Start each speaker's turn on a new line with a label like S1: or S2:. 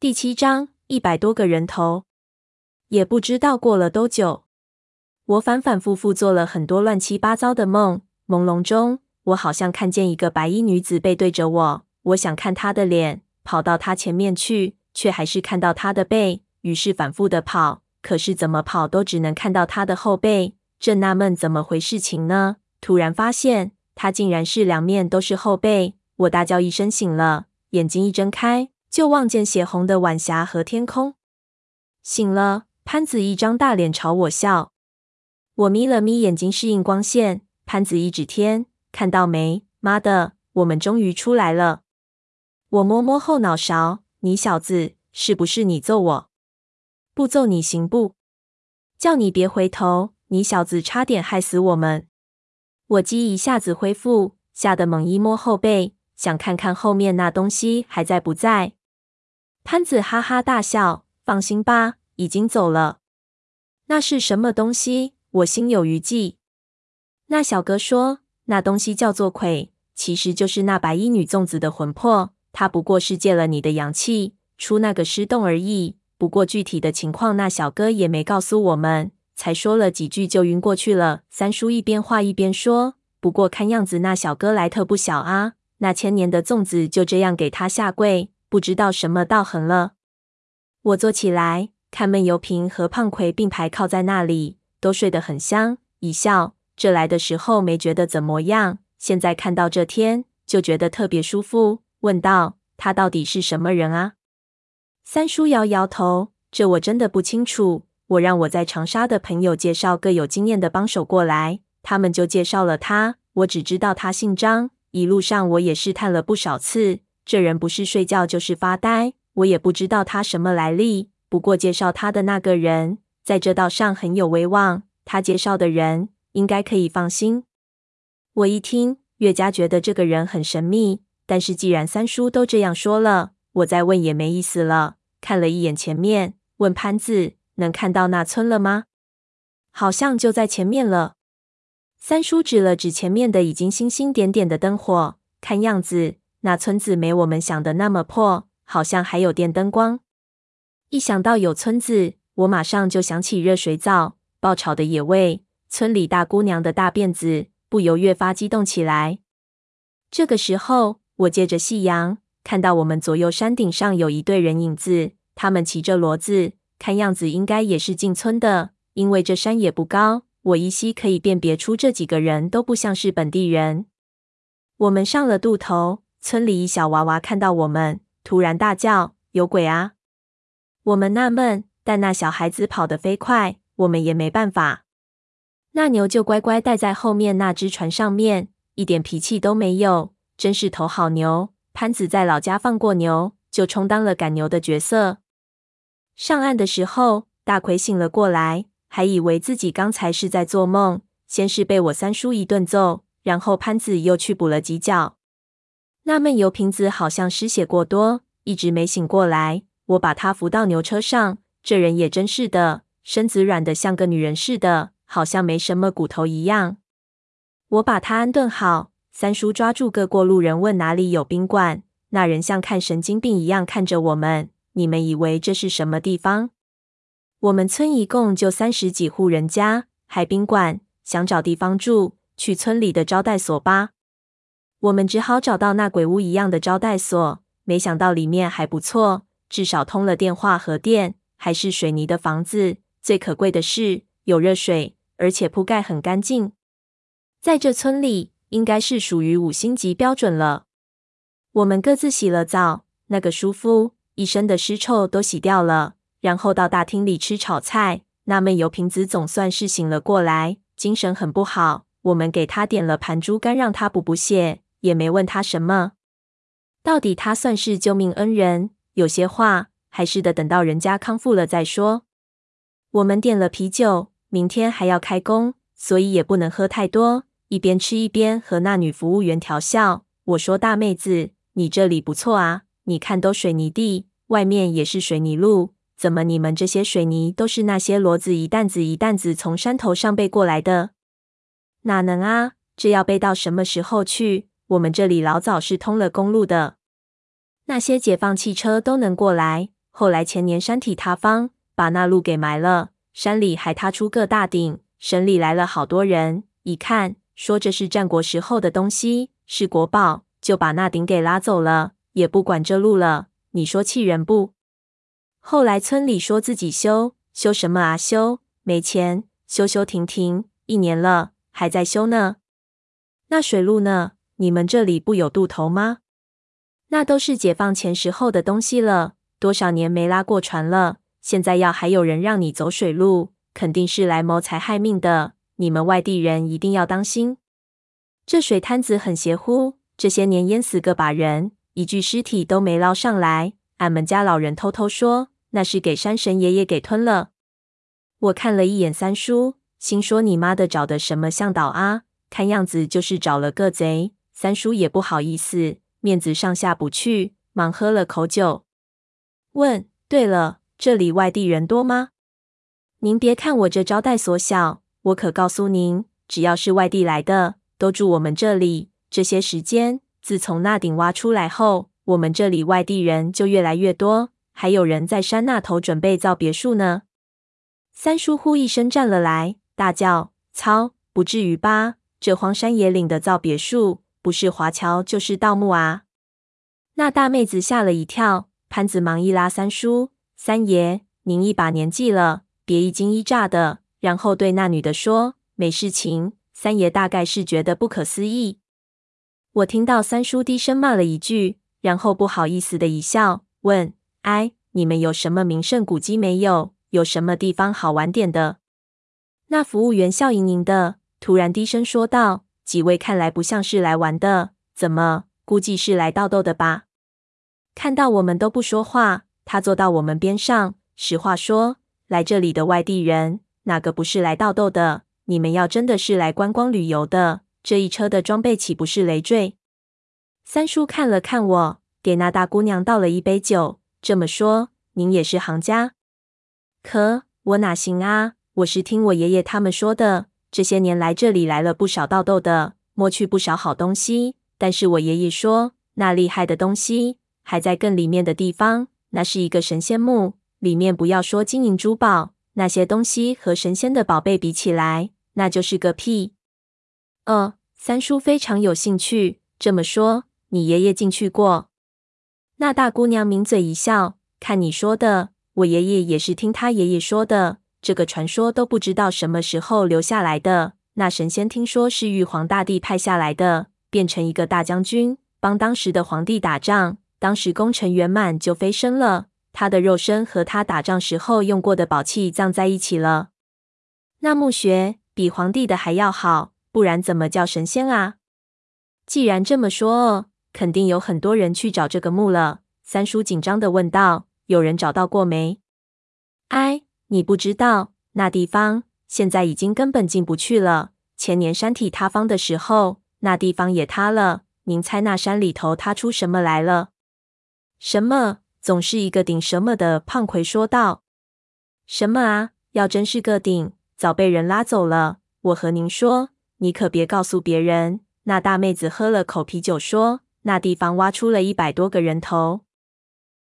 S1: 第七章一百多个人头，也不知道过了多久，我反反复复做了很多乱七八糟的梦。朦胧中，我好像看见一个白衣女子背对着我，我想看她的脸，跑到她前面去，却还是看到她的背。于是反复的跑，可是怎么跑都只能看到她的后背。正纳闷怎么回事情呢？突然发现她竟然是两面都是后背。我大叫一声醒了，眼睛一睁开。就望见血红的晚霞和天空。醒了，潘子一张大脸朝我笑。我眯了眯眼睛适应光线。潘子一指天，看到没？妈的，我们终于出来了。我摸摸后脑勺，你小子，是不是你揍我？不揍你行不？叫你别回头，你小子差点害死我们。我记忆一下子恢复，吓得猛一摸后背，想看看后面那东西还在不在。潘子哈哈大笑：“放心吧，已经走了。”那是什么东西？我心有余悸。那小哥说：“那东西叫做魁，其实就是那白衣女粽子的魂魄。她不过是借了你的阳气出那个尸洞而已。不过具体的情况，那小哥也没告诉我们，才说了几句就晕过去了。”三叔一边画一边说：“不过看样子那小哥来头不小啊，那千年的粽子就这样给他下跪。”不知道什么道行了。我坐起来，看闷油瓶和胖奎并排靠在那里，都睡得很香。一笑，这来的时候没觉得怎么样，现在看到这天就觉得特别舒服。问道：“他到底是什么人啊？”三叔摇摇头：“这我真的不清楚。我让我在长沙的朋友介绍个有经验的帮手过来，他们就介绍了他。我只知道他姓张，一路上我也试探了不少次。”这人不是睡觉就是发呆，我也不知道他什么来历。不过介绍他的那个人在这道上很有威望，他介绍的人应该可以放心。我一听，越加觉得这个人很神秘。但是既然三叔都这样说了，我再问也没意思了。看了一眼前面，问潘子：“能看到那村了吗？”好像就在前面了。三叔指了指前面的已经星星点点的灯火，看样子。那村子没我们想的那么破，好像还有电灯光。一想到有村子，我马上就想起热水澡、爆炒的野味、村里大姑娘的大辫子，不由越发激动起来。这个时候，我借着夕阳看到我们左右山顶上有一队人影子，他们骑着骡子，看样子应该也是进村的，因为这山也不高，我依稀可以辨别出这几个人都不像是本地人。我们上了渡头。村里一小娃娃看到我们，突然大叫：“有鬼啊！”我们纳闷，但那小孩子跑得飞快，我们也没办法。那牛就乖乖待在后面那只船上面，一点脾气都没有，真是头好牛。潘子在老家放过牛，就充当了赶牛的角色。上岸的时候，大奎醒了过来，还以为自己刚才是在做梦，先是被我三叔一顿揍，然后潘子又去补了几脚。那闷油瓶子好像失血过多，一直没醒过来。我把他扶到牛车上，这人也真是的，身子软的像个女人似的，好像没什么骨头一样。我把他安顿好，三叔抓住个过路人问哪里有宾馆。那人像看神经病一样看着我们。你们以为这是什么地方？我们村一共就三十几户人家，还宾馆？想找地方住，去村里的招待所吧。我们只好找到那鬼屋一样的招待所，没想到里面还不错，至少通了电话和电，还是水泥的房子。最可贵的是有热水，而且铺盖很干净。在这村里，应该是属于五星级标准了。我们各自洗了澡，那个舒服，一身的尸臭都洗掉了，然后到大厅里吃炒菜。那闷油瓶子总算是醒了过来，精神很不好。我们给他点了盘猪肝，让他补补血。也没问他什么，到底他算是救命恩人，有些话还是得等到人家康复了再说。我们点了啤酒，明天还要开工，所以也不能喝太多。一边吃一边和那女服务员调笑。我说：“大妹子，你这里不错啊，你看都水泥地，外面也是水泥路，怎么你们这些水泥都是那些骡子一担子一担子从山头上背过来的？哪能啊？这要背到什么时候去？”我们这里老早是通了公路的，那些解放汽车都能过来，后来前年山体塌方，把那路给埋了，山里还塌出个大顶。省里来了好多人，一看说这是战国时候的东西，是国宝，就把那顶给拉走了，也不管这路了。你说气人不？后来村里说自己修，修什么啊？修，没钱，修修停停，一年了，还在修呢。那水路呢？你们这里不有渡头吗？那都是解放前时候的东西了，多少年没拉过船了。现在要还有人让你走水路，肯定是来谋财害命的。你们外地人一定要当心。这水滩子很邪乎，这些年淹死个把人，一具尸体都没捞上来。俺们家老人偷偷说，那是给山神爷爷给吞了。我看了一眼三叔，心说你妈的找的什么向导啊？看样子就是找了个贼。三叔也不好意思，面子上下不去，忙喝了口酒。问：对了，这里外地人多吗？您别看我这招待所小，我可告诉您，只要是外地来的，都住我们这里。这些时间，自从那顶挖出来后，我们这里外地人就越来越多，还有人在山那头准备造别墅呢。三叔呼一声站了来，大叫：“操！不至于吧？这荒山野岭的造别墅！”不是华侨就是盗墓啊！那大妹子吓了一跳，潘子忙一拉三叔：“三爷，您一把年纪了，别一惊一乍的。”然后对那女的说：“没事情。”三爷大概是觉得不可思议。我听到三叔低声骂了一句，然后不好意思的一笑，问：“哎，你们有什么名胜古迹没有？有什么地方好玩点的？”那服务员笑盈盈的，突然低声说道。几位看来不像是来玩的，怎么？估计是来倒斗的吧？看到我们都不说话，他坐到我们边上，实话说：来这里的外地人，哪个不是来倒斗的？你们要真的是来观光旅游的，这一车的装备岂不是累赘？三叔看了看我，给那大姑娘倒了一杯酒，这么说，您也是行家？可我哪行啊？我是听我爷爷他们说的。这些年来，这里来了不少盗豆的，摸去不少好东西。但是我爷爷说，那厉害的东西还在更里面的地方。那是一个神仙墓，里面不要说金银珠宝，那些东西和神仙的宝贝比起来，那就是个屁。哦，三叔非常有兴趣。这么说，你爷爷进去过？那大姑娘抿嘴一笑，看你说的，我爷爷也是听他爷爷说的。这个传说都不知道什么时候留下来的。那神仙听说是玉皇大帝派下来的，变成一个大将军，帮当时的皇帝打仗。当时功成圆满，就飞升了。他的肉身和他打仗时候用过的宝器葬在一起了。那墓穴比皇帝的还要好，不然怎么叫神仙啊？既然这么说哦，肯定有很多人去找这个墓了。三叔紧张地问道：“有人找到过没？”哎。你不知道，那地方现在已经根本进不去了。前年山体塌方的时候，那地方也塌了。您猜那山里头塌出什么来了？什么？总是一个顶什么的。胖魁说道。什么啊？要真是个顶，早被人拉走了。我和您说，你可别告诉别人。那大妹子喝了口啤酒说，那地方挖出了一百多个人头。